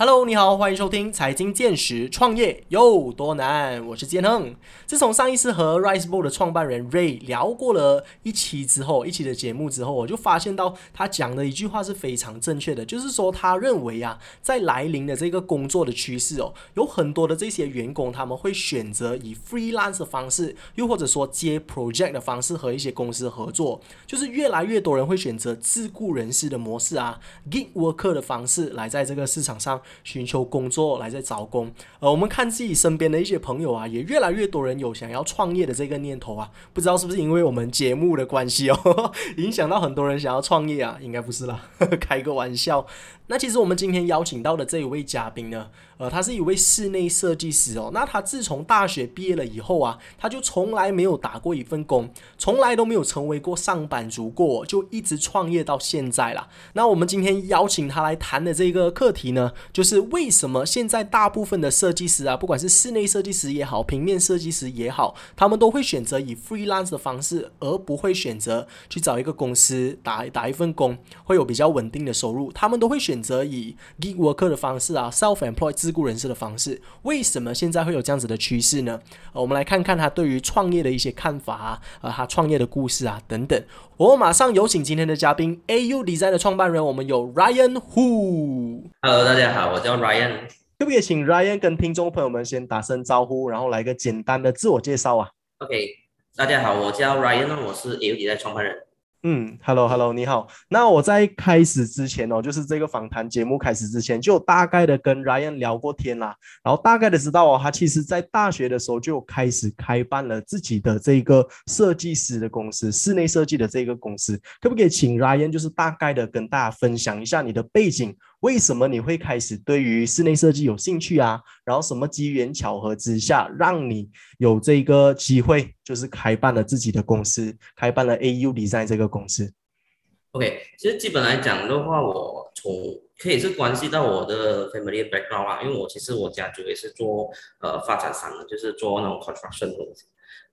Hello，你好，欢迎收听财经见识。创业有多难？我是建亨。自从上一次和 RiseBo 的创办人 Ray 聊过了一期之后，一期的节目之后，我就发现到他讲的一句话是非常正确的，就是说他认为啊，在来临的这个工作的趋势哦，有很多的这些员工他们会选择以 freelance 的方式，又或者说接 project 的方式和一些公司合作，就是越来越多人会选择自雇人士的模式啊，gig worker 的方式来在这个市场上。寻求工作来在找工，呃，我们看自己身边的一些朋友啊，也越来越多人有想要创业的这个念头啊，不知道是不是因为我们节目的关系哦，影响到很多人想要创业啊？应该不是啦，开个玩笑。那其实我们今天邀请到的这一位嘉宾呢，呃，他是一位室内设计师哦。那他自从大学毕业了以后啊，他就从来没有打过一份工，从来都没有成为过上班族过，就一直创业到现在啦。那我们今天邀请他来谈的这个课题呢，就是为什么现在大部分的设计师啊，不管是室内设计师也好，平面设计师也好，他们都会选择以 freelance 的方式，而不会选择去找一个公司打打一份工，会有比较稳定的收入。他们都会选。选择以 gig worker 的方式啊，self-employed 自雇人士的方式，为什么现在会有这样子的趋势呢？呃，我们来看看他对于创业的一些看法啊，呃，他创业的故事啊等等。我马上有请今天的嘉宾，AU Design 的创办人，我们有 Ryan Hu。Hello，大家好，我叫 Ryan。可不可以请 Ryan 跟听众朋友们先打声招呼，然后来个简单的自我介绍啊？OK，大家好，我叫 Ryan，我是 AU Design 创办人。嗯，Hello，Hello，你好。那我在开始之前哦，就是这个访谈节目开始之前，就大概的跟 Ryan 聊过天啦，然后大概的知道哦，他其实在大学的时候就开始开办了自己的这个设计师的公司，室内设计的这个公司。可不可以请 Ryan 就是大概的跟大家分享一下你的背景？为什么你会开始对于室内设计有兴趣啊？然后什么机缘巧合之下，让你有这个机会，就是开办了自己的公司，开办了 AU Design 这个公司？OK，其实基本来讲的话，我从可以是关系到我的 family background 啊，因为我其实我家族也是做呃发展商的，就是做那种 construction 的东西。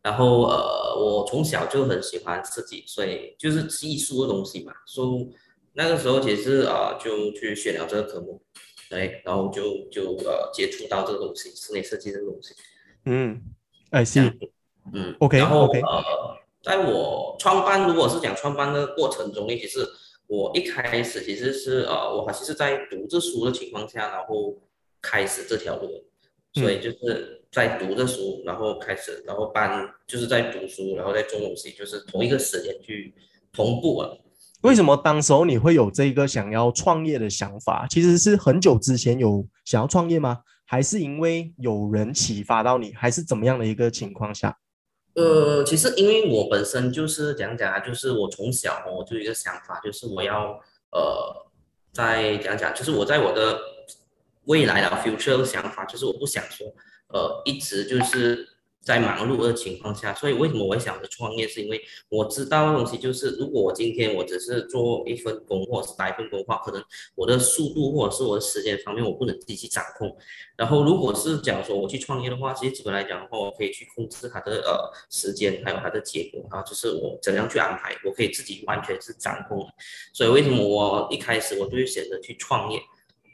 然后呃，我从小就很喜欢设计，所以就是艺术的东西嘛，所以。那个时候其实啊，就去选了这个科目，对，然后就就呃接触到这个东西，室内设计这个东西。嗯，哎，是，嗯，OK，然后呃，在我创办，如果是讲创办的过程中，其实我一开始其实是呃，我还是是在读着书的情况下，然后开始这条路，所以就是在读着书，然后开始，然后办，就是在读书，然后在做东西，就是同一个时间去同步了。为什么当时候你会有这个想要创业的想法？其实是很久之前有想要创业吗？还是因为有人启发到你，还是怎么样的一个情况下？呃，其实因为我本身就是讲讲啊，就是我从小我就有一个想法，就是我要呃，在讲讲，就是我在我的未来的 future 想法，就是我不想说呃，一直就是。在忙碌的情况下，所以为什么我会想着创业？是因为我知道的东西就是，如果我今天我只是做一份工或者是打一份工的话，可能我的速度或者是我的时间方面我不能自己去掌控。然后如果是讲说我去创业的话，其实基本来讲的话，我可以去控制它的呃时间，还有它的结果啊，就是我怎样去安排，我可以自己完全是掌控。所以为什么我一开始我就会选择去创业？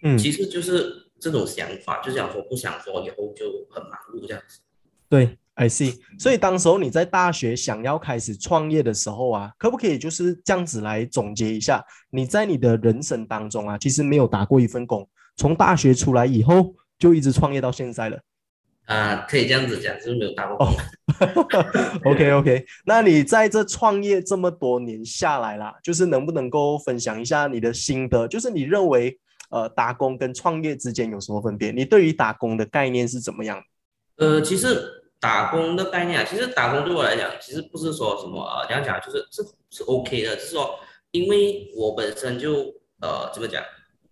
嗯，其实就是这种想法，就想说不想说以后就很忙碌这样子。对。I see，所以当时候你在大学想要开始创业的时候啊，可不可以就是这样子来总结一下？你在你的人生当中啊，其实没有打过一份工，从大学出来以后就一直创业到现在了。啊，可以这样子讲，就是没有打过工。OK OK，那你在这创业这么多年下来啦，就是能不能够分享一下你的心得？就是你认为呃打工跟创业之间有什么分别？你对于打工的概念是怎么样？呃，其实。打工的概念啊，其实打工对我来讲，其实不是说什么呃，这样讲就是是是 OK 的，就是说，因为我本身就呃怎么讲，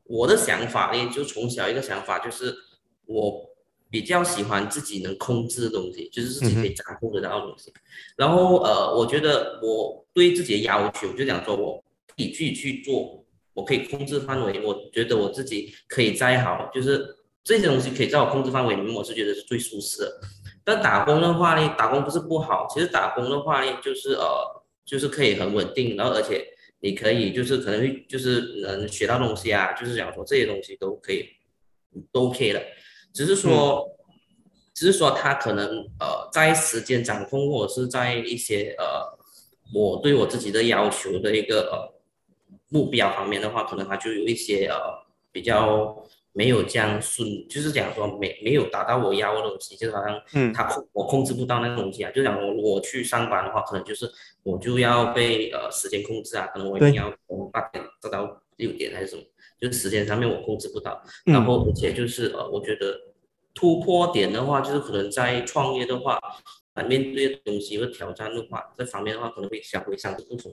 我的想法呢，就从小一个想法就是，我比较喜欢自己能控制的东西，就是自己可以掌控得到的东西。然后呃，我觉得我对自己的要求，就讲说我自己去做，我可以控制范围，我觉得我自己可以再好，就是这些东西可以在我控制范围里面，我是觉得是最舒适的。但打工的话呢，打工不是不好，其实打工的话呢，就是呃，就是可以很稳定，然后而且你可以就是可能会就是能学到东西啊，就是讲说这些东西都可以都 OK 了，只是说，只是说他可能呃在时间掌控或者是在一些呃我对我自己的要求的一个呃目标方面的话，可能他就有一些呃比较。没有这样顺，就是讲说没没有达到我要的东西，就好像嗯，他控我控制不到那个东西啊。就讲我我去上班的话，可能就是我就要被呃时间控制啊，可能我一定要从八点做到六点还是什么，就是时间上面我控制不到。然后而且就是呃，我觉得突破点的话，就是可能在创业的话，啊面对的东西和挑战的话，这方面的话可能会相会相对不同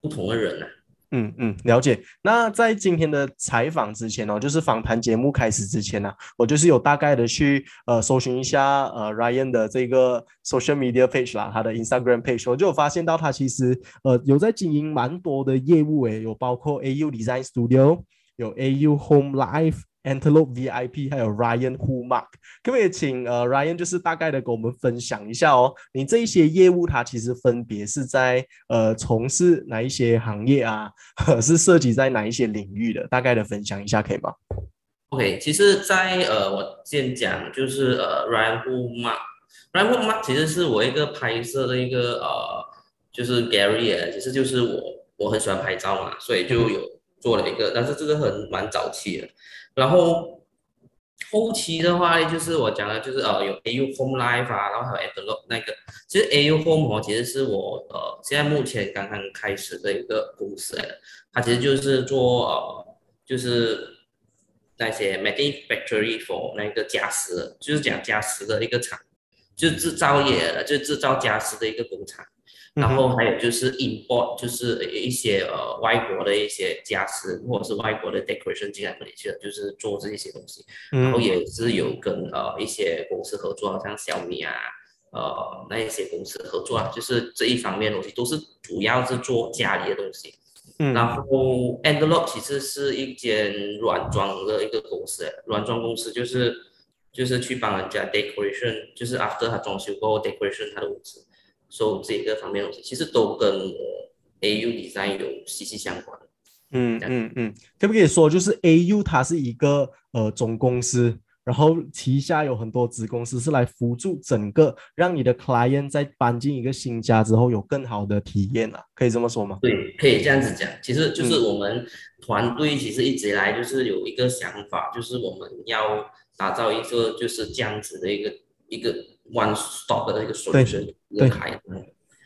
不同的人呢。嗯嗯，了解。那在今天的采访之前哦，就是访谈节目开始之前呢，我就是有大概的去呃搜寻一下呃 Ryan 的这个 social media page 啦，他的 Instagram page，我就有发现到他其实呃有在经营蛮多的业务诶，有包括 AU Design Studio，有 AU Home Life。Antelope VIP，还有 Ryan Hu Mark，可不可以请呃 Ryan 就是大概的跟我们分享一下哦？你这一些业务它其实分别是在呃从事哪一些行业啊？是涉及在哪一些领域的？大概的分享一下可以吗？OK，其实，在呃我先讲就是呃 Ryan Hu Mark，Ryan Hu Mark 其实是我一个拍摄的一个呃就是 Gary，其实就是我我很喜欢拍照嘛，所以就有做了一个，但是这个很蛮早期的。然后后期的话呢，就是我讲的，就是呃有 AU Home Life 啊，然后还有 Adlo 那个，其实 AU Home 哦，其实是我呃现在目前刚刚开始的一个公司来的，它其实就是做呃就是那些 manufacturing for 那个家私，就是讲家私的一个厂，就制造业，就制造家私的一个工厂。然后还有就是 import，就是一些呃外国的一些家私或者是外国的 decoration 进来这里去了，就是做这一些东西。然后也是有跟呃一些公司合作，好像小米啊，呃那一些公司合作啊，就是这一方面东西都是主要是做家里的东西。然后 Endlock 其实是一间软装的一个公司，软装公司就是就是去帮人家 decoration，就是 after 他装修过后 decoration 他的屋子。说这个方面东西，其实都跟 AU Design 有息息相关。嗯嗯嗯，可不可以说，就是 AU 它是一个呃总公司，然后旗下有很多子公司，是来辅助整个让你的 client 在搬进一个新家之后有更好的体验啊？可以这么说吗？对，可以这样子讲。其实就是我们团队其实一直以来就是有一个想法，就是我们要打造一个就是这样子的一个一个。One stop 的一个水准，对，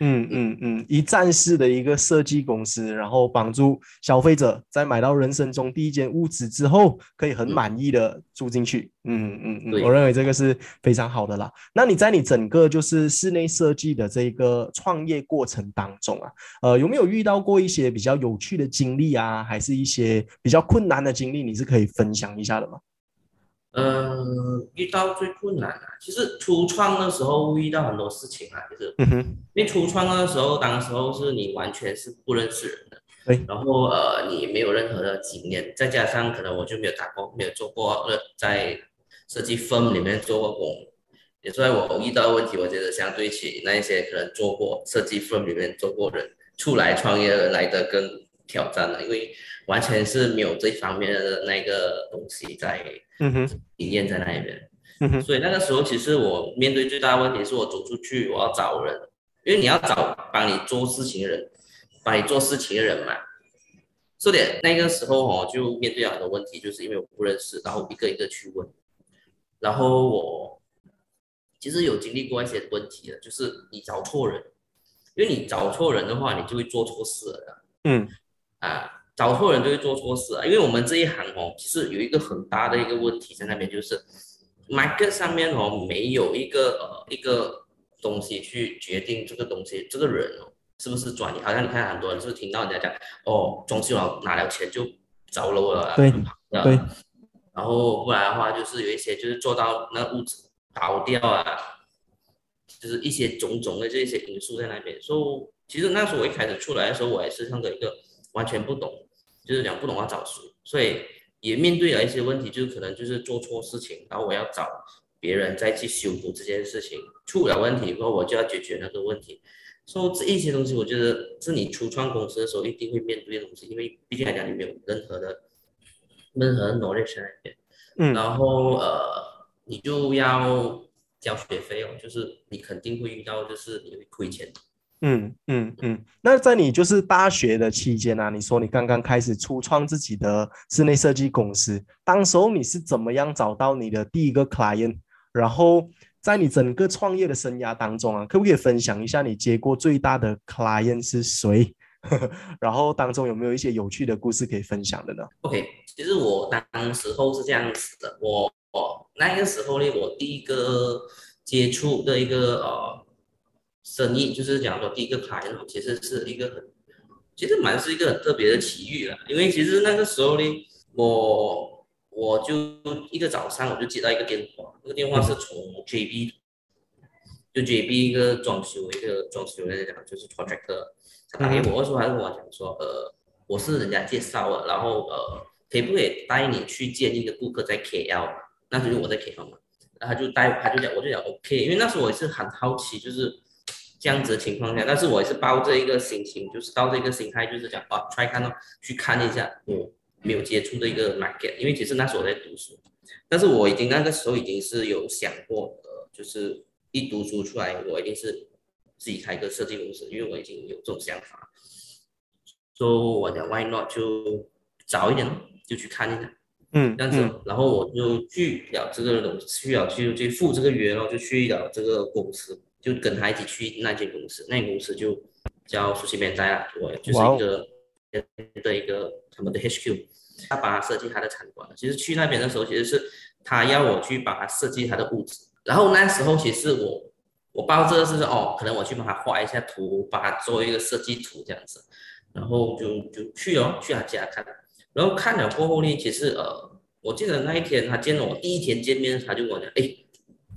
嗯嗯嗯，一站式的一个设计公司，然后帮助消费者在买到人生中第一间屋子之后，可以很满意的住进去。嗯嗯嗯，我认为这个是非常好的啦。那你在你整个就是室内设计的这个创业过程当中啊，呃，有没有遇到过一些比较有趣的经历啊，还是一些比较困难的经历，你是可以分享一下的吗？嗯，遇到最困难啊，其实初创的时候会遇到很多事情啊，就是，因为初创的时候，当时候是你完全是不认识人的，对，然后呃，你没有任何的经验，再加上可能我就没有打过，没有做过呃在设计 firm 里面做过工，也所以我遇到的问题，我觉得相对起那一些可能做过设计 firm 里面做过人出来创业的来的更挑战了，因为。完全是没有这方面的那个东西在，嗯哼，经验在那一边，嗯哼，所以那个时候其实我面对最大的问题是我走出去我要找人，因为你要找帮你做事情的人，帮你做事情的人嘛，所以那个时候哦就面对很多问题，就是因为我不认识，然后一个一个去问，然后我其实有经历过一些问题的，就是你找错人，因为你找错人的话，你就会做错事了，嗯，啊。找错人就会做错事啊！因为我们这一行哦，其实有一个很大的一个问题在那边，就是 market 上面哦没有一个呃一个东西去决定这个东西这个人哦是不是专业。好像你看很多人是不是听到人家讲哦，装修了拿了钱就走了了，对对。然后不然的话就是有一些就是做到那屋子倒掉啊，就是一些种种的这些因素在那边。所以其实那时候我一开始出来的时候，我也是像个一个完全不懂。就是讲不懂要找谁，所以也面对了一些问题，就是可能就是做错事情，然后我要找别人再去修补这件事情，出了问题以后我就要解决那个问题。所以这一些东西，我觉得是你初创公司的时候一定会面对的东西，因为毕竟来讲你没有任何的任何 knowledge 在那边。嗯然后呃，你就要交学费哦，就是你肯定会遇到，就是你会亏钱。嗯嗯嗯，那在你就是大学的期间啊，你说你刚刚开始初创自己的室内设计公司，当时候你是怎么样找到你的第一个 client？然后在你整个创业的生涯当中啊，可不可以分享一下你接过最大的 client 是谁？然后当中有没有一些有趣的故事可以分享的呢？OK，其实我当时候是这样子的，我我那个时候呢，我第一个接触的一个呃生意，就是讲说第一个 client，其实是一个很，其实蛮是一个很特别的奇遇了，因为其实那个时候呢，我我就一个早上我就接到一个电话，那个电话是从 JB，就 JB 一个装修一个装修来讲就是 contractor，他打给我，那时候还跟我讲说，呃。我是人家介绍的，然后呃，可以不可以带你去见一个顾客在 KL？那就是我在 KL 嘛，然后他就带，他就讲，我就讲 OK，因为那时候我是很好奇，就是这样子的情况下，但是我也是抱着一个心情，就是抱着一个心态，就是讲啊，try 看到去看一下我没有接触的一个 market，因为其实那时候我在读书，但是我已经那个时候已经是有想过，呃，就是一读书出来，我一定是自己开个设计公司，因为我已经有这种想法。所以我讲 why not 就早一点就去看一下，嗯，这样子，然后我就去了这个东去了去去赴这个约然后，就去了这个公司，就跟他一起去那间公司，那间公司就叫熟悉边在啊，我就是一个的一个他们的 HQ，他帮他设计他的餐馆。其实去那边的时候，其实是他要我去帮他设计他的屋子，然后那时候其实我我抱着是哦，可能我去帮他画一下图，帮他做一个设计图这样子。然后就就去哦，去他家看，然后看了过后呢，其实呃，我记得那一天他见了我第一天见面，他就跟我讲，哎，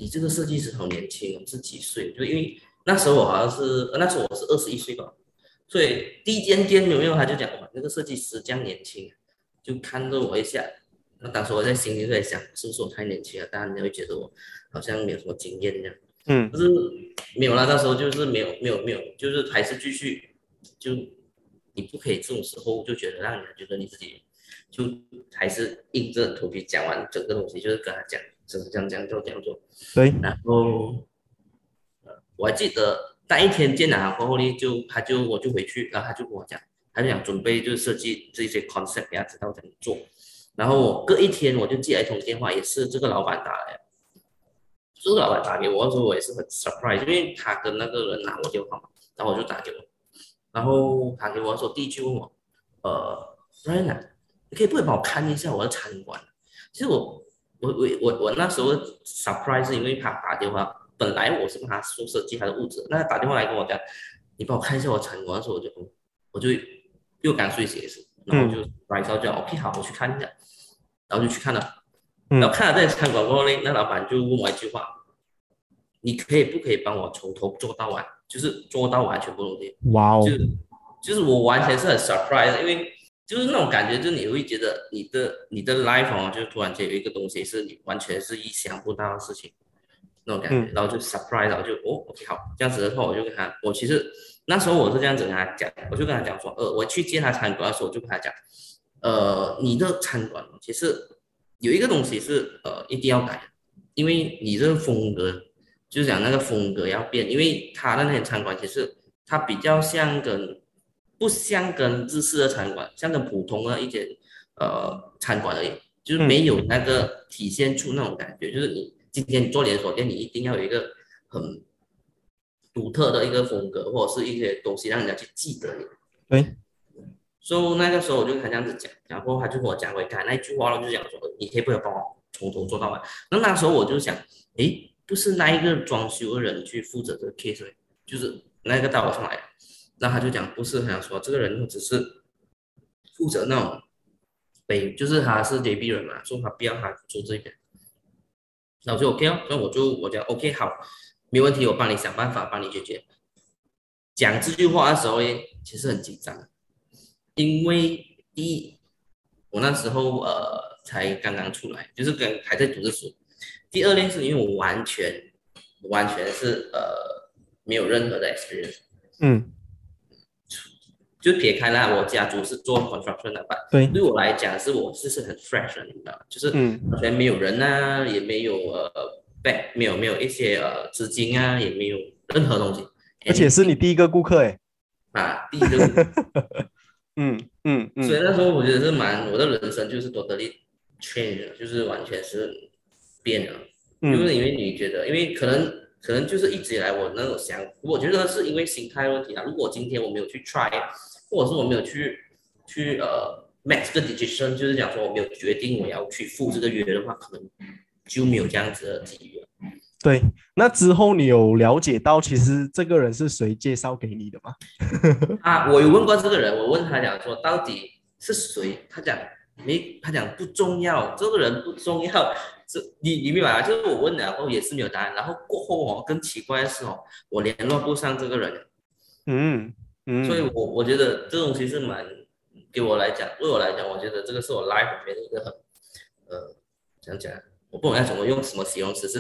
你这个设计师好年轻哦，是几岁？就因为那时候我好像是那时候我是二十一岁吧，所以第一天见有没有他就讲哇，那个设计师这样年轻，就看着我一下。那当时我在心里在想，是不是我太年轻了？大家会觉得我好像没有什么经验这样。嗯，可是没有啦，那时候就是没有没有没有，就是还是继续就。你不可以这种时候就觉得让人觉得你自己就还是硬着头皮讲完整个东西，就是跟他讲，就是这样这样做这样做。对。然后，呃，我还记得那一天见了他过后呢，就他就我就回去，然后他就跟我讲，他就想准备就是设计这些 concept 给他知道怎么做。然后我隔一天我就接了一通电话，也是这个老板打来，这个老板打给我的时候，我也是很 surprise，因为他跟那个人拿我电话嘛，然后我就打给我。然后他给我说，第一句问我，呃，Ryan 啊，你可以不可以帮我看一下我的餐馆？其实我我我我我那时候 surprise 是因为他打电话，本来我是跟他说设计他的屋子，那他打电话来跟我讲，你帮我看一下我成果的时候，我就我就又刚睡鞋子，然后就 surprise 到就 OK 好，我去看一下，然后就去看了，然后看了这餐馆过后呢，那老板就问我一句话，你可以不可以帮我从头做到完？就是做到完全部东西，哇哦，就就是我完全是很 surprise，因为就是那种感觉，就是你会觉得你的你的 life 哦，就突然间有一个东西是你完全是意想不到的事情，那种感觉，然后就 surprise，然后就哦，OK 好，这样子的话，我就跟他，我其实那时候我是这样子跟他讲，我就跟他讲说，呃，我去接他餐馆的时候，我就跟他讲，呃，你的餐馆其实有一个东西是呃一定要改，因为你这个风格。就是讲那个风格要变，因为他的那些餐馆其实他比较像跟不像跟日式的餐馆，像跟普通的一间呃餐馆而已，就是没有那个体现出那种感觉。就是你今天做连锁店，你一定要有一个很独特的一个风格，或者是一些东西让人家去记得你。对。所以那个时候我就跟他这样子讲，然后他就跟我讲回刚才那句话了，就讲说你可以不可以帮我从头做到尾？那那时候我就想，诶。不是那一个装修的人去负责这个 case，就是那个大我上来，那他就讲不是，他想说这个人只是负责那种北，就是他是 JB 人嘛，说他不要他做这边，那我就 OK 哦，那我就我讲 OK 好，没问题，我帮你想办法帮你解决。讲这句话的时候呢，其实很紧张，因为第一，我那时候呃才刚刚出来，就是跟还在读着书。第二呢，是因为我完全完全是呃没有任何的 experience，嗯，就撇开了，我家族是做 construction 的吧，对，对我来讲是我是是很 fresh 的，你知道？就是嗯。完全没有人啊，也没有呃 back，没有没有一些呃资金啊，也没有任何东西，而且是你第一个顾客哎，啊，第一个，嗯嗯嗯，所以那时候我觉得是蛮我的人生就是 totally change，了就是完全是变了。就是嗯因为你觉得，因为可能可能就是一直以来我那种想，我觉得是因为心态问题啊。如果今天我没有去 try，或者是我没有去去呃 make 这个 decision，就是讲说我没有决定我要去赴这个约的话，可能就没有这样子的机遇了。对。那之后你有了解到其实这个人是谁介绍给你的吗？啊，我有问过这个人，我问他讲说到底是谁，他讲没，他讲不重要，这个人不重要。这你你明白吗？就是我问了，然后也是没有答案，然后过后哦，更奇怪的是哦，我联络不上这个人。嗯嗯，所以我我觉得这东西是蛮，给我来讲，对我来讲，我觉得这个是我 life 里面的一个很，呃，讲讲，我不管要怎么用什么形容词是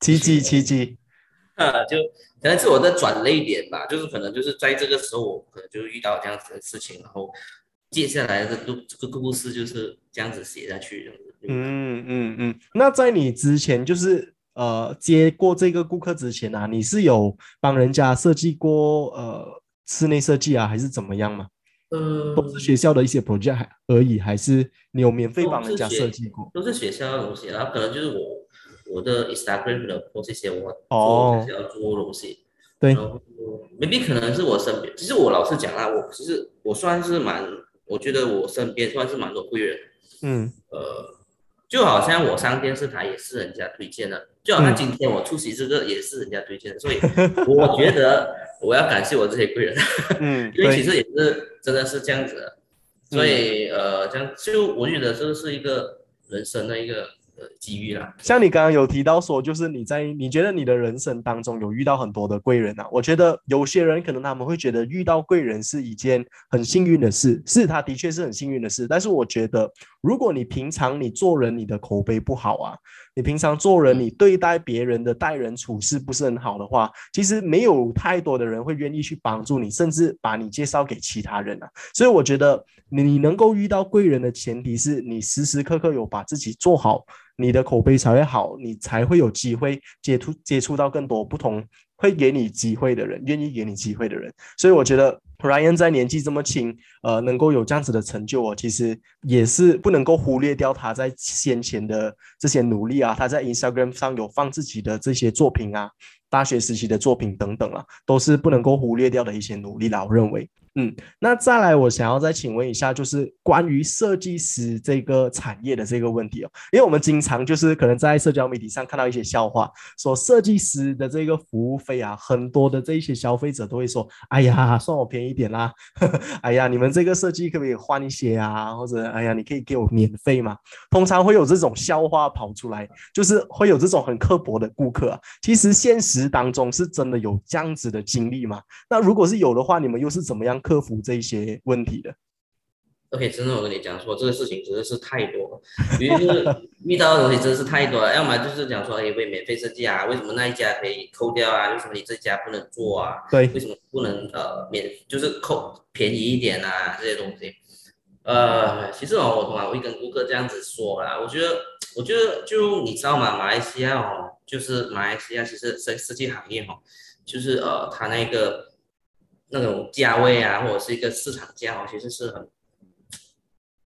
奇迹 奇迹，啊，就可能是我的转泪点吧，就是可能就是在这个时候，我可能就遇到这样子的事情，然后接下来的故这个故事就是这样子写下去，的。嗯嗯嗯。那在你之前就是呃接过这个顾客之前啊，你是有帮人家设计过呃室内设计啊，还是怎么样吗？呃，都是学校的一些 project 还而已，还是你有免费帮人家设计过？都是学校的东西，然后可能就是我我的 Instagram 的 post 这些我哦做学校做东西，对 maybe 可能是我身边，其实我老实讲啊，我其实我算是蛮，我觉得我身边算是蛮多贵人，嗯。呃，就好像我上电视台也是人家推荐的，就好像嗯。今天我出席这个也是人家推荐的，所以我觉得我要感谢我这些贵人，嗯，因为其，实也是真的是这样子的，所以呃，这样就我觉得这是一个人生的一个呃机遇啦。像你刚刚有提到说，就是你在你觉得你的人生当中有遇到很多的贵人啊，我觉得有些人可能他们会觉得遇到贵人是一件很幸运的事，是他的确是很幸运的事，但是我觉得如果你平常你做人你的口碑不好啊，你平常做人，你对待别人的待人处事不是很好的话，其实没有太多的人会愿意去帮助你，甚至把你介绍给其他人啊。所以我觉得你能够遇到贵人的前提是你时时刻刻有把自己做好，你的口碑才会好，你才会有机会接触接触到更多不同会给你机会的人，愿意给你机会的人。所以我觉得 Ryan 在年纪这么轻，呃，能够有这样子的成就哦，其实也是不能够忽略掉他在先前的这些努力啊，他在 Instagram 上有放自己的这些作品啊，大学时期的作品等等啊，都是不能够忽略掉的一些努力啦，我认为。嗯，那再来，我想要再请问一下，就是关于设计师这个产业的这个问题哦，因为我们经常就是可能在社交媒体上看到一些笑话，说设计师的这个服务费啊，很多的这一些消费者都会说，哎呀，算我便宜点啦，呵 呵哎呀，你们这个设计可不可以换一些啊？或者哎呀，你可以给我免费嘛？通常会有这种笑话跑出来，就是会有这种很刻薄的顾客啊。其实现实当中是真的有这样子的经历吗？那如果是有的话，你们又是怎么样克服这一些问题的？OK，真的我跟你讲说这个事情真的是太多了，因为就是遇到的东西真的是太多了，要么就是讲说，哎，为免费设计啊，为什么那一家可以扣掉啊？为什么你这家不能做啊？对，为什么不能呃免就是扣便宜一点啊？这些东西，呃，其实哦，我通常会跟顾客这样子说啦。我觉得，我觉得就你知道吗？马来西亚哦，就是马来西亚其实设设计行业哦，就是呃，它那个那种价位啊，或者是一个市场价哦，其实是很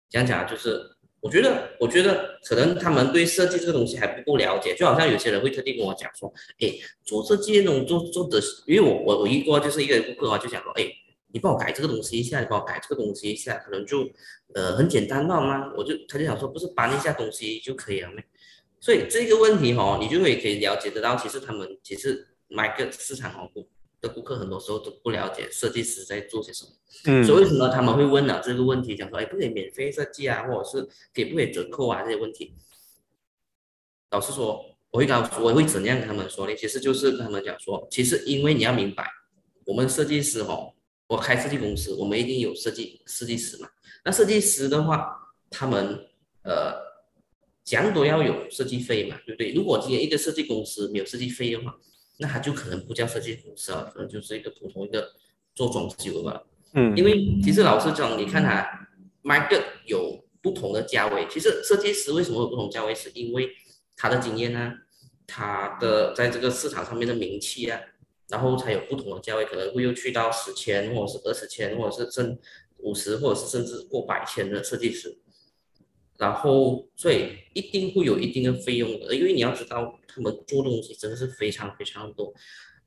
讲讲，就是我觉得，我觉得可能他们对设计这个东西还不够了解，就好像有些人会特地跟我讲说，哎，做设计那种做做的，因为我我我遇过就是一个顾客啊，就讲说，哎，你帮我改这个东西一下，你帮我改这个东西一下，可能就呃很简单嘛吗？我就他就想说，不是搬一下东西就可以了没？所以这个问题哦，你就会可以了解得到，其实他们其实买个市场哦不的顾客很多时候都不了解设计师在做些什么。嗯所以为什么他们会问了这个问题，讲说，哎，不可以免费设计啊，或者是给不可以折扣啊这些问题？老实说，我会告诉，我会怎样跟他们说呢？其实就是跟他们讲说，其实因为你要明白，我们设计师哦，我开设计公司，我们一定有设计设计师嘛。那设计师的话，他们呃讲都要有设计费嘛，对不对？如果今天一个设计公司没有设计费的话，那他就可能不叫设计公司啊，可能就是一个普通一个做装修的吧。嗯，因为其实老实讲，你看他 market 有不同的价位，其实设计师为什么有不同价位，是因为他的经验呢，他的在这个市场上面的名气啊，然后才有不同的价位，可能会又去到十千，或者是二十千，或者是甚五十，或者是甚至过百千的设计师。然后，所以一定会有一定的费用的，因为你要知道，他们做东西真的是非常非常多。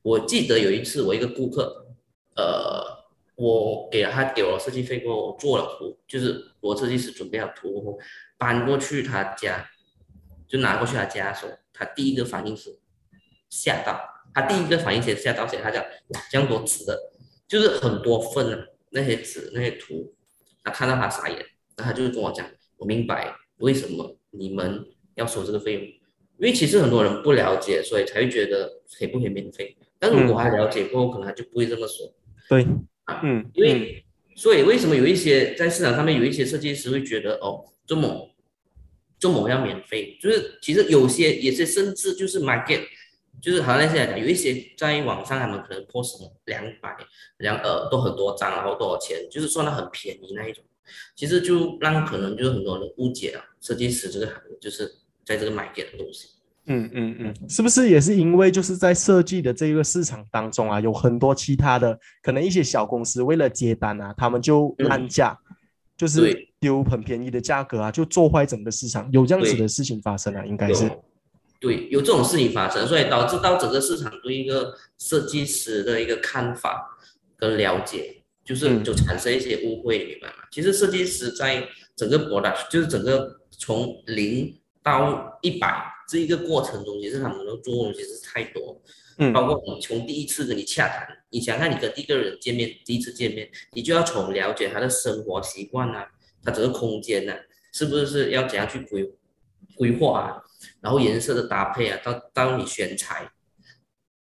我记得有一次，我一个顾客，呃，我给了他给我设计费过，我做了图，就是我设计师准备好图，搬过去他家，就拿过去他家的时候，他第一个反应是吓到，他第一个反应先吓到谁？他讲，这样多纸的，就是很多份啊，那些纸那些图，他看到他傻眼，然后他就跟我讲。我明白为什么你们要收这个费用，因为其实很多人不了解，所以才会觉得可以不可以免费。但如果他了解过后，可能他就不会这么说。对，啊，嗯，因为所以为什么有一些在市场上面有一些设计师会觉得哦，这么这么要免费，就是其实有些也是甚至就是 market，就是好像那些来讲，有一些在网上他们可能 post 两百两呃都很多张，然后多少钱，就是算的很便宜那一种。其实就让可能就是很多人误解了设计师这个行业，就是在这个买点的东西。嗯嗯嗯，是不是也是因为就是在设计的这个市场当中啊，有很多其他的可能一些小公司为了接单啊，他们就烂价，就是丢很便宜的价格啊，就做坏整个市场，有这样子的事情发生啊，应该是。对，有这种事情发生，所以导致到整个市场对一个设计师的一个看法跟了解。就是就产生一些误会，明白吗？其实设计师在整个 product，就是整个从零到一百这一个过程中，其实他们能做的东西是太多，嗯，包括你从第一次跟你洽谈，你想看你跟第一个人见面，第一次见面，你就要从了解他的生活习惯啊，他整个空间呢，是不是要怎样去规规划啊，然后颜色的搭配啊，到到你选材。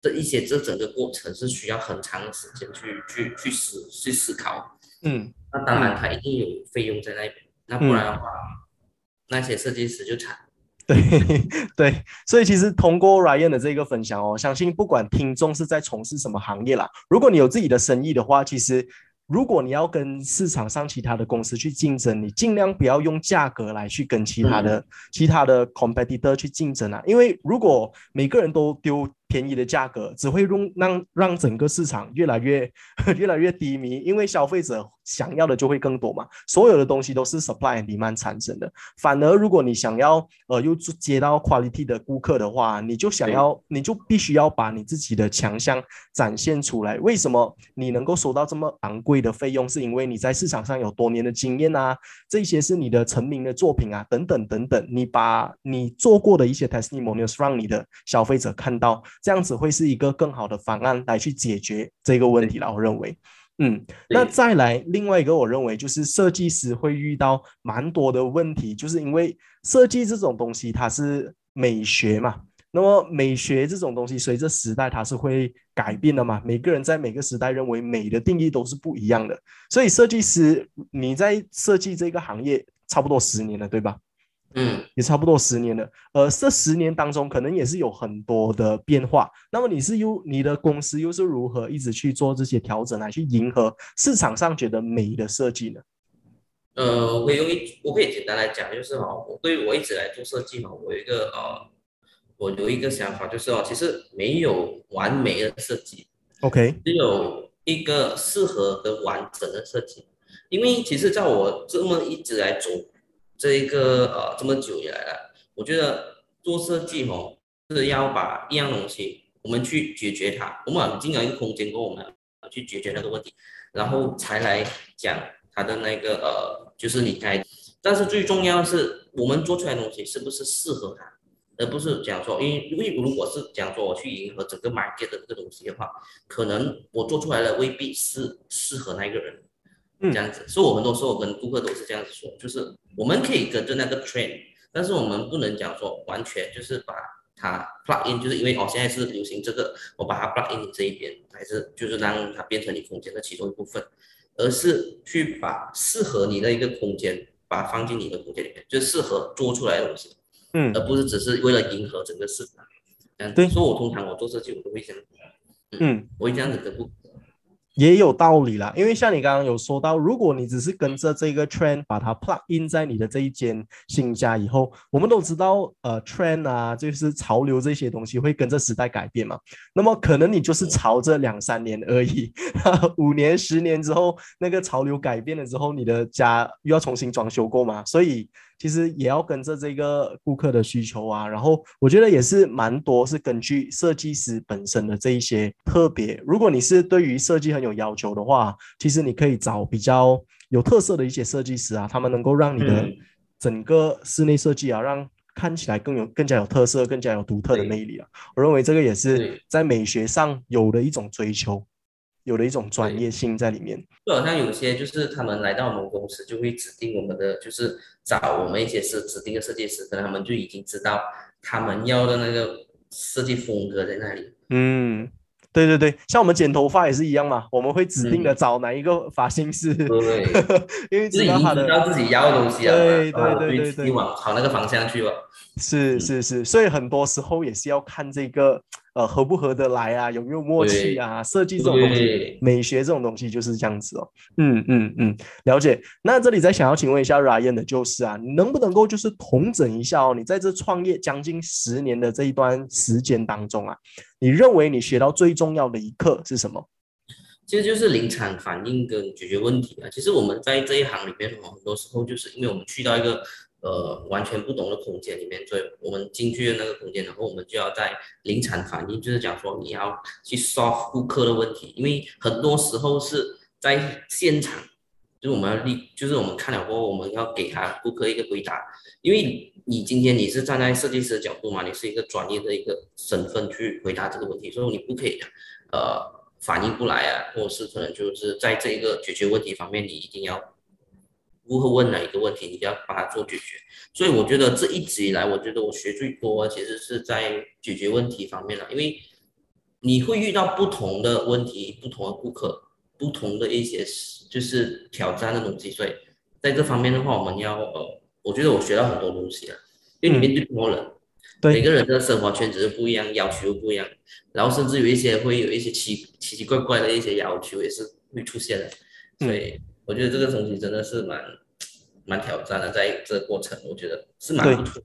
这一些这整个过程是需要很长的时间去去去思去思考，嗯，那当然他一定有费用在那边，那不然的话，那些设计师就惨。对对，所以其实通过 Ryan 的这个分享哦，相信不管听众是在从事什么行业啦，如果你有自己的生意的话，其实。如果你要跟市场上其他的公司去竞争，你尽量不要用价格来去跟其他的其他的 competitor 去竞争啊，因为如果每个人都丢便宜的价格，只会让让让整个市场越来越 越来越低迷，因为消费者想要的就会更多嘛。所有的东西都是 supply and demand 产生的。反而如果你想要呃又接到 quality 的顾客的话，你就想要你就必须要把你自己的强项展现出来。为什么你能够收到这么昂贵？的费用是因为你在市场上有多年的经验啊，这些是你的成名的作品啊，等等等等，你把你做过的一些 testimonials 让你的消费者看到，这样子会是一个更好的方案来去解决这个问题了。我认为，嗯，那再来另外一个，我认为就是设计师会遇到蛮多的问题，就是因为设计这种东西它是美学嘛。那么美学这种东西，随着时代它是会改变的嘛？每个人在每个时代认为美的定义都是不一样的。所以设计师你在设计这个行业差不多十年了，对吧？嗯，也差不多十年了。呃，这十年当中可能也是有很多的变化。那么你是又你的公司又是如何一直去做这些调整来去迎合市场上觉得美的设计呢？呃，我用一我可以简单来讲，就是哈，我对我一直来做设计嘛，我有一个呃。我有一个想法，就是哦，其实没有完美的设计，OK，只有一个适合和完整的设计。因为其实在我这么一直来走这一个呃这么久以来了，我觉得做设计哦是要把一样东西我们去解决它，我们进了一个空间，跟我们去解决那个问题，然后才来讲它的那个呃就是你该，但是最重要的是我们做出来的东西是不是适合它。而不是讲说，因为因为如果是讲说我去迎合整个 market 的这个东西的话，可能我做出来的未必是适合那个人，这样子。所以我很多时候我跟顾客都是这样子说，就是我们可以跟着那个 trend，但是我们不能讲说完全就是把它 plug in，就是因为哦现在是流行这个，我把它 plug in 你这一边，还是就是让它变成你空间的其中一部分，而是去把适合你的一个空间，把它放进你的空间里面，就适合做出来的东西。嗯，而不是只是为了迎合整个市场。嗯对，所以我通常我做设计，我都会这样。嗯，我会这样子跟顾也有道理啦，因为像你刚刚有说到，如果你只是跟着这个 trend 把它 plug in 在你的这一间新家以后，我们都知道，呃，trend 啊，就是潮流这些东西会跟着时代改变嘛。那么可能你就是潮这两三年而已，五年、十年之后，那个潮流改变了之后，你的家又要重新装修过嘛，所以。其实也要跟着这个顾客的需求啊，然后我觉得也是蛮多是根据设计师本身的这一些特别。如果你是对于设计很有要求的话，其实你可以找比较有特色的一些设计师啊，他们能够让你的整个室内设计啊，让看起来更有更加有特色、更加有独特的魅力啊。我认为这个也是在美学上有的一种追求。有的一种专业性在里面，就好像有些就是他们来到我们公司，就会指定我们的，就是找我们一些是指定的设计师，可能他们就已经知道他们要的那个设计风格在那里。嗯。对对对，像我们剪头发也是一样嘛，我们会指定的找哪一个发型师，对，因为知道他的知道自己要的东西啊，对对对对对，往朝那个方向去吧。是是是，所以很多时候也是要看这个呃合不合得来啊，有没有默契啊，设计这种东西，美学这种东西就是这样子哦。嗯嗯嗯，了解。那这里再想要请问一下 Ryan 的就是啊，能不能够就是统整一下哦，你在这创业将近十年的这一段时间当中啊？你认为你学到最重要的一课是什么？其实就是临场反应跟解决问题啊。其实我们在这一行里面，很多时候就是因为我们去到一个呃完全不同的空间里面，所以我们进去的那个空间，然后我们就要在临场反应，就是讲说你要去 solve 顾客的问题，因为很多时候是在现场。就是我们要立，就是我们看了过后，我们要给他顾客一个回答，因为你今天你是站在设计师的角度嘛，你是一个专业的一个身份去回答这个问题，所以你不可以，呃，反应不来啊，或者是可能就是在这一个解决问题方面，你一定要顾客问哪一个问题，你要把它做解决。所以我觉得这一直以来，我觉得我学最多其实是在解决问题方面了，因为你会遇到不同的问题，不同的顾客。不同的一些就是挑战的东西，所以在这方面的话，我们要呃，我觉得我学到很多东西啊，因为你面对不同人，每个人的生活圈子是不一样，要求不一样，然后甚至有一些会有一些奇奇奇怪怪的一些要求也是会出现的，所以我觉得这个东西真的是蛮蛮挑战的，在这个过程，我觉得。是蛮不错。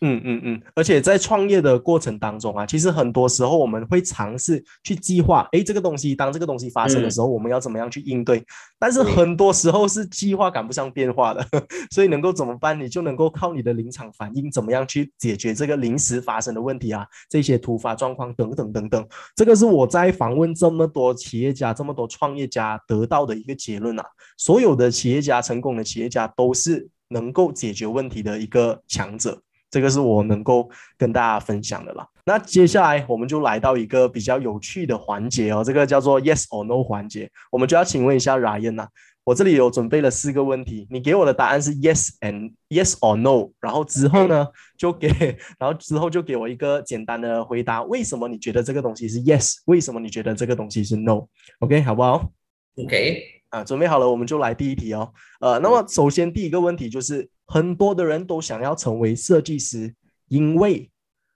嗯嗯嗯，而且在创业的过程当中啊，其实很多时候我们会尝试去计划，哎，这个东西当这个东西发生的时候，我们要怎么样去应对？但是很多时候是计划赶不上变化的，所以能够怎么办？你就能够靠你的临场反应，怎么样去解决这个临时发生的问题啊？这些突发状况等等等等，这个是我在访问这么多企业家、这么多创业家得到的一个结论啊。所有的企业家，成功的企业家都是。能够解决问题的一个强者，这个是我能够跟大家分享的了。那接下来我们就来到一个比较有趣的环节哦，这个叫做 Yes or No 环节。我们就要请问一下 Ryan 呐，我这里有准备了四个问题，你给我的答案是 Yes and Yes or No，然后之后呢就给，然后之后就给我一个简单的回答，为什么你觉得这个东西是 Yes？为什么你觉得这个东西是 No？OK，好不好？OK。啊，准备好了，我们就来第一题哦。呃，那么首先第一个问题就是，很多的人都想要成为设计师，因为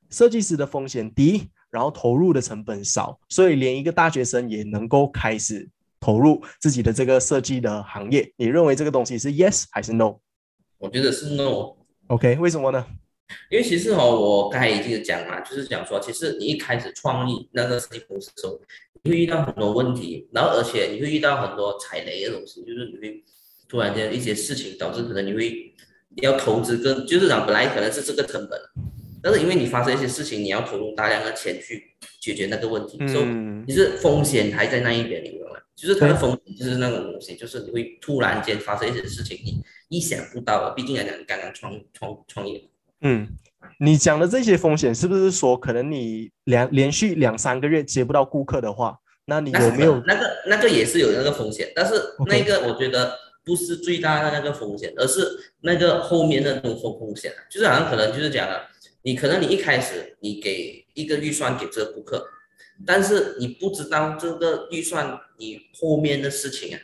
设计师的风险低，然后投入的成本少，所以连一个大学生也能够开始投入自己的这个设计的行业。你认为这个东西是 yes 还是 no？我觉得是 no。OK，为什么呢？因为其实哦，我刚才已经讲嘛，就是讲说，其实你一开始创立那个公司的时候，你会遇到很多问题，然后而且你会遇到很多踩雷的东西，就是你会突然间一些事情导致可能你会要投资跟就是讲本来可能是这个成本，但是因为你发生一些事情，你要投入大量的钱去解决那个问题，所以你是风险还在那一边，你明白吗？就是它的风险就是那种东西，就是你会突然间发生一些事情，你意想不到的，毕竟来讲你刚刚创创创业。嗯，你讲的这些风险是不是说，可能你两连续两三个月接不到顾客的话，那你有没有那个那个也是有那个风险？但是那个我觉得不是最大的那个风险，而是那个后面的那种风风险，就是好像可能就是讲了，你可能你一开始你给一个预算给这个顾客，但是你不知道这个预算你后面的事情啊，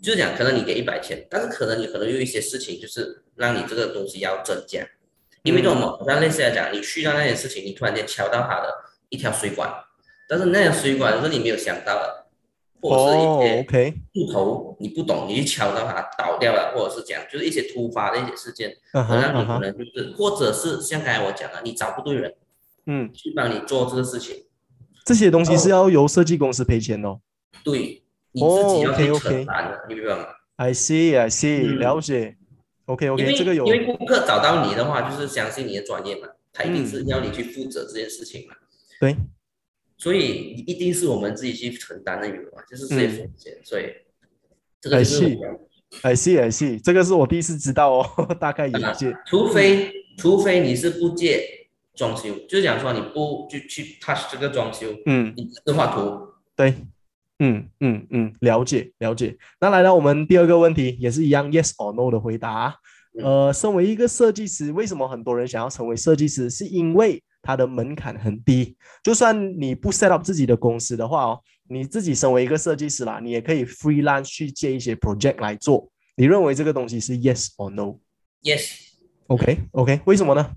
就是讲可能你给一百千，但是可能你可能有一些事情就是让你这个东西要增加。因为这种好像类似来讲，你去到那件事情，你突然间敲到他的一条水管，但是那条水管是你没有想到的，或者是一哦些，OK，木头你不懂，你去敲到它倒掉了，或者是这样，就是一些突发的一些事件，让你可能就是，或者是像刚才我讲的，你找不对人嗯，去帮你做这个事情，这些东西是哦要由设计公司赔钱的哦。对，你自己要去承担的，你明白吗？I see, I see，嗯。了解。OK 因 OK，为这个有因为顾客找到你的话，就是相信你的专业嘛，他一定嗯是要你去负责这件事情嘛，对，所以一定是我们自己去承担的，你明白吗？就是这些嗯风险，所以这个就是我 I see 们 I see 这个是我第一次知道哦，大概理解。除非除非你是不借装修，就是讲说你不就去 touch 这个装修，嗯，你只是画图，对，嗯嗯嗯，了解了解。那来到我们第二个问题，也是一样 yes or no 的回答。嗯呃，身为一个设计师，为什么很多人想要成为设计师？是因为它的门槛很低。就算你不 set up 自己的公司的话哦，你自己身为一个设计师啦，你也可以 freelance 去接一些 project 来做。你认为这个东西是 yes or yes。OK，为什么呢？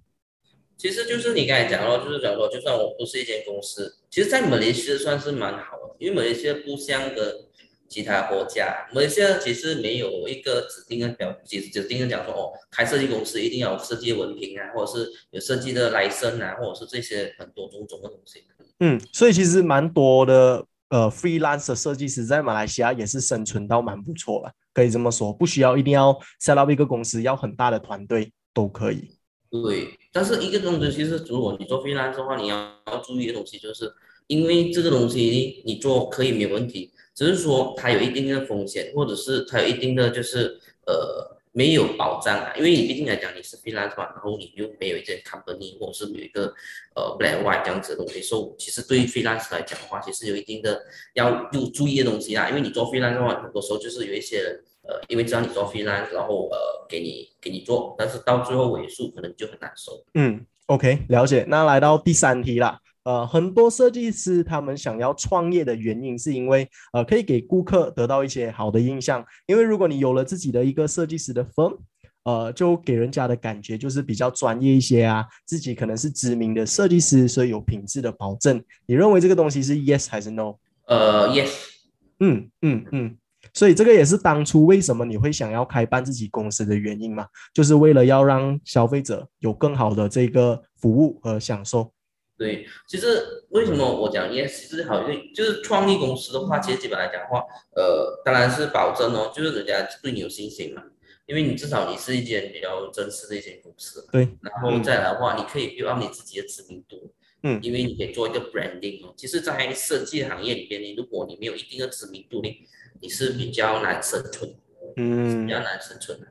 其实就是你刚才讲咯，就是讲说，就算我不是一间公司，其实，在马来西亚算是蛮好的，因为马来西亚不像个其他国家，马来西亚其实没有一个指定的表，指指定的讲说，哦，开设计公司一定要有设计文凭啊，或者是有设计的来生啊，或者是这些很多种种的东西。嗯，所以其实蛮多的呃，freelancer 设计师在马来西亚也是生存到蛮不错了，可以这么说，不需要一定要 set up 一个公司，要很大的团队都可以。对，但是一个东西，其实如果你做 freelance 的话，你要要注意的东西，就是因为这个东西你做可以没有问题，只是说它有一定的风险，或者是它有一定的就是呃没有保障啊，因为你毕竟来讲你是 freelance 嘛，然后你又没有一间 company 或者是有一个呃 black white 这样子的东西，所以其实对于 freelance 来讲的话，其实有一定的要有注意的东西啦，因为你做 freelance 的话，很多时候就是有一些人。呃，因为知道你做 freelance，然后呃给你给你做，但是到最后尾数可能就很难收。嗯，OK，了解。那来到第三题啦，呃，很多设计师他们想要创业的原因，是因为呃可以给顾客得到一些好的印象，因为如果你有了自己的一个设计师的 firm。呃，就给人家的感觉就是比较专业一些啊，自己可能是知名的设计师，所以有品质的保证。你认为这个东西是 yes 还是 no？呃，yes，嗯嗯嗯，所以这个也是当初为什么你会想要开办自己公司的原因嘛，就是为了要让消费者有更好的这个服务和享受。对，其实为什么我讲 yes，其实好像就是创立公司的话，其实基本来讲的话，呃，当然是保证哦，就是人家对你有信心嘛，因为你至少你是一间比较真实的一间公司，对，然后再来的话，你可以 build up 你自己的知名度，嗯因为你可以做一个 branding 哦。其实，在设计行业里边，你如果你没有一定的知名度，你你是比较难生存，嗯比，较难生存的。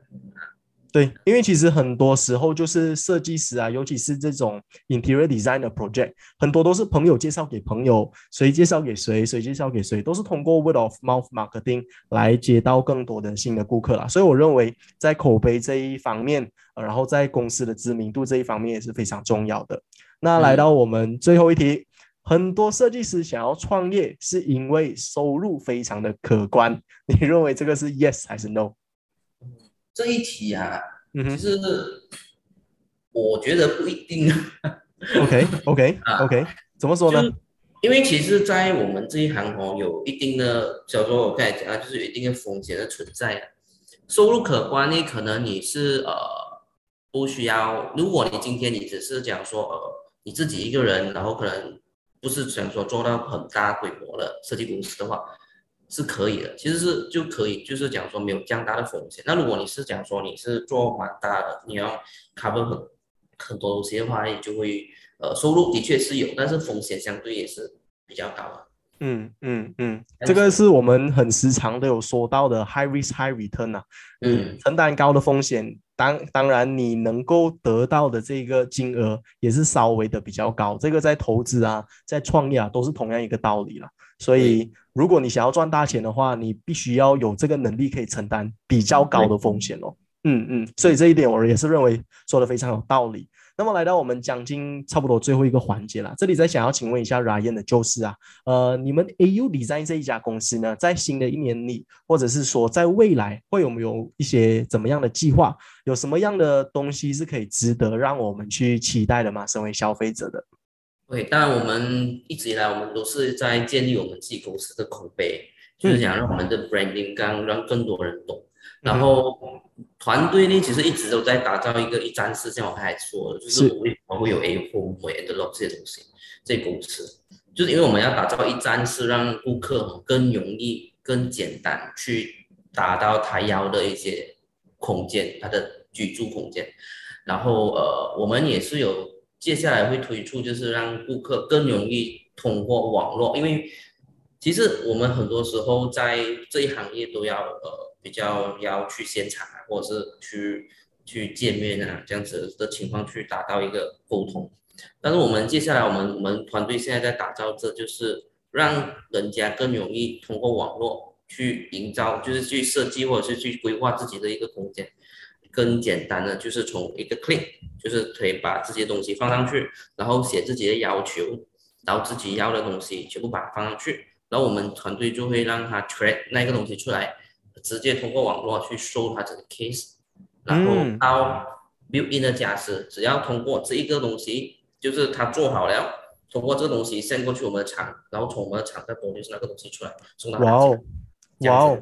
对，因为其实很多时候就是设计师啊，尤其是这种 interior design 的 project，很多都是朋友介绍给朋友，谁介绍给谁，谁介绍给谁，都是通过 word of mouth marketing 来接到更多的新的顾客啦。所以我认为在口碑这一方面，呃然后在公司的知名度这一方面也是非常重要的。那来到我们最后一题，很多设计师想要创业，是因为收入非常的可观。你认为这个是 yes 还是 no？这一题啊，其实我觉得不一定。，OK OK 啊 OK，怎么说呢？因为其实，在我们这一行哦，有一定的，叫做我刚才讲啊，就是有一定的风险的存在啊。收入可观呢，可能你是呃不需要，如果你今天你只是讲说呃你自己一个人，然后可能不是想说做到很大规模的设计公司的话，是可以的，其实是就可以，就是讲说没有这样大的风险。那如果你是讲说你是做蛮大的，你要 cover 很很多东西的话，也就会呃收入的确是有，但是风险相对也是比较高的。嗯嗯嗯，这个是我们很时常都有说到的 high risk high return 啊，嗯，承担高的风险，当当然你能够得到的这个金额也是稍微的比较高，这个在投资啊，在创业啊都是同样一个道理了。所以如果你想要赚大钱的话，你必须要有这个能力可以承担比较高的风险哦。嗯嗯，所以这一点我也是认为说的非常有道理。那么来到我们讲经差不多最后一个环节了，这里再想要请问一下 Ryan 的就是啊，呃，你们 AU Design 这一家公司呢，在新的一年里，或者是说在未来，会有没有一些怎么样的计划？有什么样的东西是可以值得让我们去期待的吗？身为消费者的，对，当然我们一直以来我们都是在建立我们自己公司的口碑，就是想让我们的 branding 更让更多人懂。然后团队呢，其实一直都在打造一个一站式，像我刚才说的，就是我为什么会有 A Home、Endlog 这些东西，这些公司，就是因为我们要打造一站式，让顾客更容易、更简单去达到他要的一些空间，他的居住空间。然后呃，我们也是有接下来会推出，就是让顾客更容易通过网络，因为其实我们很多时候在这一行业都要呃。比较要去现场啊，或者是去去见面啊，这样子的情况去达到一个沟通。但是我们接下来，我们我们团队现在在打造，这就是让人家更容易通过网络去营造，就是去设计或者是去规划自己的一个空间。更简单的就是从一个 click，就是可以把这些东西放上去，然后写自己的要求，然后自己要的东西全部把它放上去，然后我们团队就会让他 track 那个东西出来。直接通过网络去收他这个 case，然后到 build in 的家私，只要通过这一个东西，就是他做好了，通过这个东西 send 过去我们的厂，然后从我们的厂再 produce 那个东西出来，送到哇哦，哇哦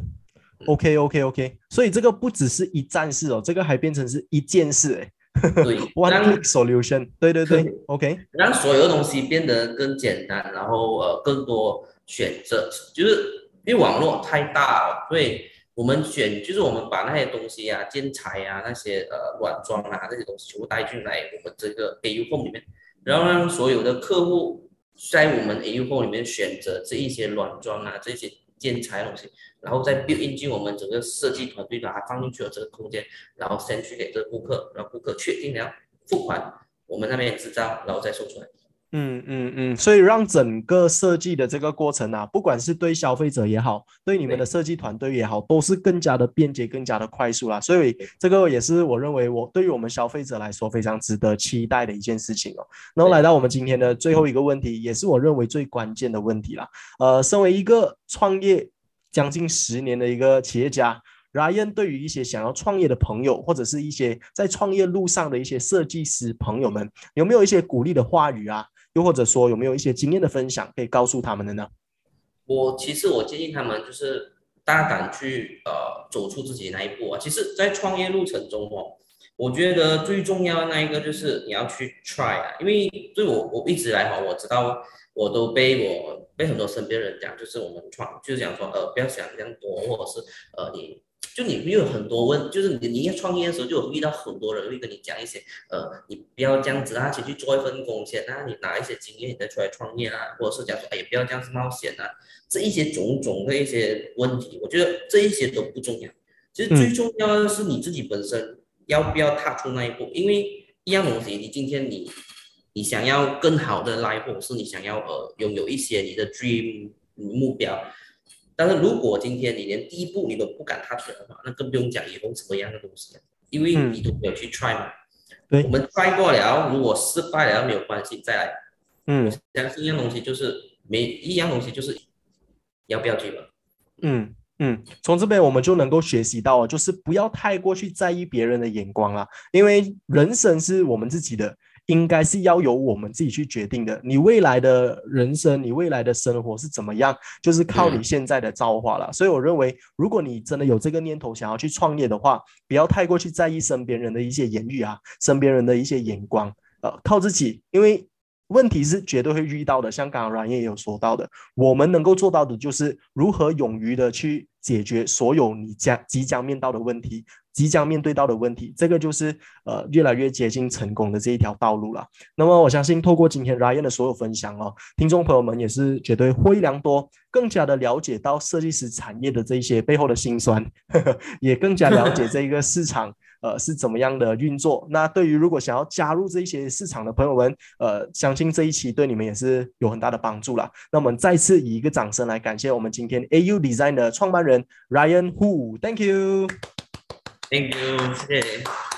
，OK OK OK，所以这个不只是一站式哦，这个还变成是一件事哎。对，One solution，对对。对，OK，让所有东西变得更简单，然后呃更多选择，就是因为网络太大了，所以。我们选就是我们把那些东西啊、建材啊、那些呃软装啊这些东西全部带进来我们这个 A U Home 里面，然后让所有的客户在我们 A U Home 里面选择这一些软装啊、这些建材东西，然后再 build 进我们整个设计团队把它放进去了这个空间，然后先去给这个顾客，让顾客确定了付款，我们那边制造，然后再送出来。嗯嗯嗯，所以让整个设计的这个过程啊，不管是对消费者也好，对你们的设计团队也好，都是更加的便捷、更加的快速啦。所以这个也是我认为我对于我们消费者来说非常值得期待的一件事情哦。然后来到我们今天的最后一个问题，也是我认为最关键的问题啦。呃，身为一个创业将近十年的一个企业家，Ryan 对于一些想要创业的朋友，或者是一些在创业路上的一些设计师朋友们，有没有一些鼓励的话语啊？又或者说有没有一些经验的分享可以告诉他们的呢？我其实我建议他们就是大胆去呃走出自己那一步啊。其实，在创业路程中哦，我觉得最重要的那一个就是你要去 try 啊。因为对我我一直来哈，我知道我都被我被很多身边人讲，就是我们创就是讲说呃不要想这样多，或者是呃你。就你没有很多问，就是你你要创业的时候，就会遇到很多人会跟你讲一些，呃，你不要这样子啊，先去做一份工先，那你拿一些经验，你再出来创业啊，或者是讲说，哎，不要这样子冒险啊，这一些种种的一些问题，我觉得这一些都不重要，其实最重要的是你自己本身要不要踏出那一步，因为一样东西，你今天你你想要更好的 life，或者是你想要呃拥有一些你的 dream 目标。但是如果今天你连第一步你都不敢踏出来的话，那更不用讲以后什么样的东西了，因为你都没有去 try 嘛。对，我们 try 过了，如果失败了没有关系，再来。嗯，相信一样东西就是每一样东西就是要不要去嘛。嗯嗯，从这边我们就能够学习到，就是不要太过去在意别人的眼光啊，因为人生是我们自己的。应该是要由我们自己去决定的。你未来的人生，你未来的生活是怎么样，就是靠你现在的造化了。所以我认为，如果你真的有这个念头想要去创业的话，不要太过去在意身边人的一些言语啊，身边人的一些眼光，呃，靠自己，因为问题是绝对会遇到的。像刚刚阮也有说到的，我们能够做到的就是如何勇于的去解决所有你将即将面到的问题。即将面对到的问题，这个就是呃越来越接近成功的这一条道路了。那么我相信，透过今天 Ryan 的所有分享哦，听众朋友们也是绝对获益良多，更加的了解到设计师产业的这一些背后的辛酸，也更加了解这一个市场呃是怎么样的运作。那对于如果想要加入这一些市场的朋友们，呃，相信这一期对你们也是有很大的帮助了。那我们再次以一个掌声来感谢我们今天 AU Design 的创办人 Ryan Hu，Thank you。Thank you，谢谢。